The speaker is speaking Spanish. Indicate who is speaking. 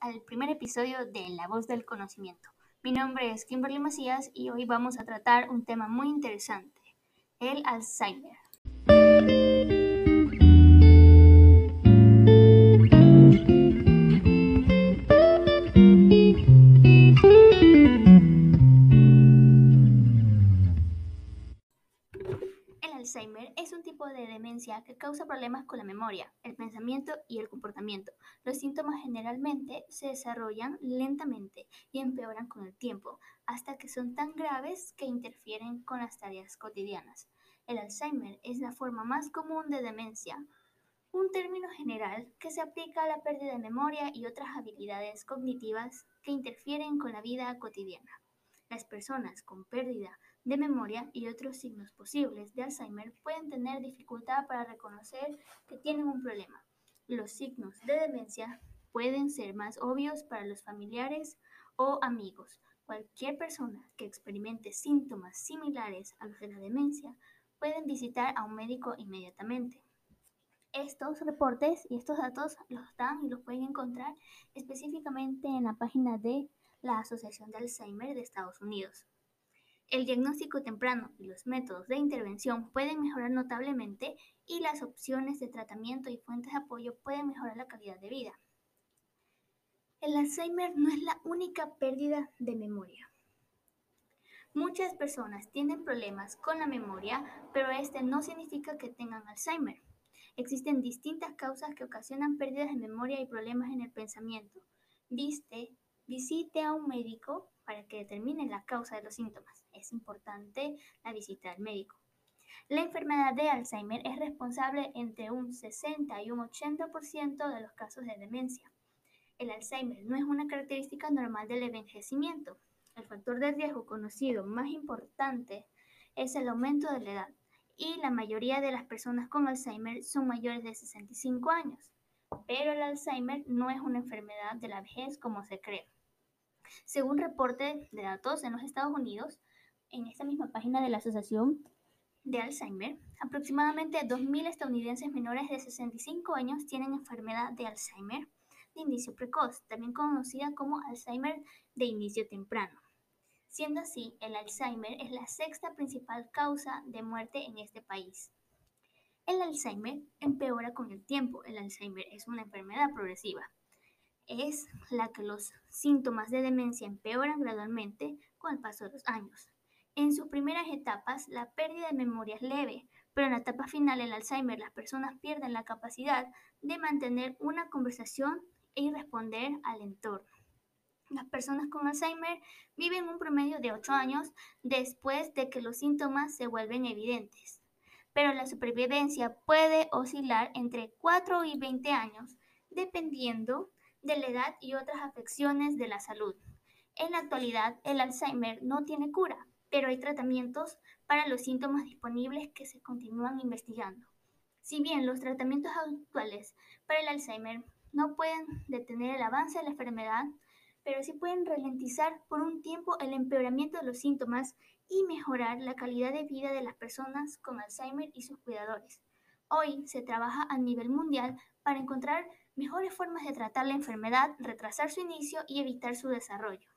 Speaker 1: al primer episodio de La Voz del Conocimiento. Mi nombre es Kimberly Macías y hoy vamos a tratar un tema muy interesante, el. Alzheimer que causa problemas con la memoria, el pensamiento y el comportamiento. Los síntomas generalmente se desarrollan lentamente y empeoran con el tiempo, hasta que son tan graves que interfieren con las tareas cotidianas. El Alzheimer es la forma más común de demencia, un término general que se aplica a la pérdida de memoria y otras habilidades cognitivas que interfieren con la vida cotidiana. Las personas con pérdida de memoria y otros signos posibles de Alzheimer pueden tener dificultad para reconocer que tienen un problema. Los signos de demencia pueden ser más obvios para los familiares o amigos. Cualquier persona que experimente síntomas similares a los de la demencia pueden visitar a un médico inmediatamente. Estos reportes y estos datos los dan y los pueden encontrar específicamente en la página de la Asociación de Alzheimer de Estados Unidos. El diagnóstico temprano y los métodos de intervención pueden mejorar notablemente y las opciones de tratamiento y fuentes de apoyo pueden mejorar la calidad de vida. El Alzheimer no es la única pérdida de memoria. Muchas personas tienen problemas con la memoria, pero este no significa que tengan Alzheimer. Existen distintas causas que ocasionan pérdidas de memoria y problemas en el pensamiento. Viste, visite a un médico para que determine la causa de los síntomas. Es importante la visita al médico. La enfermedad de Alzheimer es responsable entre un 60 y un 80% de los casos de demencia. El Alzheimer no es una característica normal del envejecimiento. El factor de riesgo conocido más importante es el aumento de la edad y la mayoría de las personas con Alzheimer son mayores de 65 años. Pero el Alzheimer no es una enfermedad de la vejez como se cree. Según reporte de datos en los Estados Unidos, en esta misma página de la Asociación de Alzheimer, aproximadamente 2.000 estadounidenses menores de 65 años tienen enfermedad de Alzheimer de inicio precoz, también conocida como Alzheimer de inicio temprano. Siendo así, el Alzheimer es la sexta principal causa de muerte en este país. El Alzheimer empeora con el tiempo. El Alzheimer es una enfermedad progresiva es la que los síntomas de demencia empeoran gradualmente con el paso de los años. En sus primeras etapas, la pérdida de memoria es leve, pero en la etapa final, el Alzheimer, las personas pierden la capacidad de mantener una conversación y responder al entorno. Las personas con Alzheimer viven un promedio de 8 años después de que los síntomas se vuelven evidentes, pero la supervivencia puede oscilar entre 4 y 20 años, dependiendo de la edad y otras afecciones de la salud. En la actualidad, el Alzheimer no tiene cura, pero hay tratamientos para los síntomas disponibles que se continúan investigando. Si bien los tratamientos actuales para el Alzheimer no pueden detener el avance de la enfermedad, pero sí pueden ralentizar por un tiempo el empeoramiento de los síntomas y mejorar la calidad de vida de las personas con Alzheimer y sus cuidadores. Hoy se trabaja a nivel mundial para encontrar mejores formas de tratar la enfermedad, retrasar su inicio y evitar su desarrollo.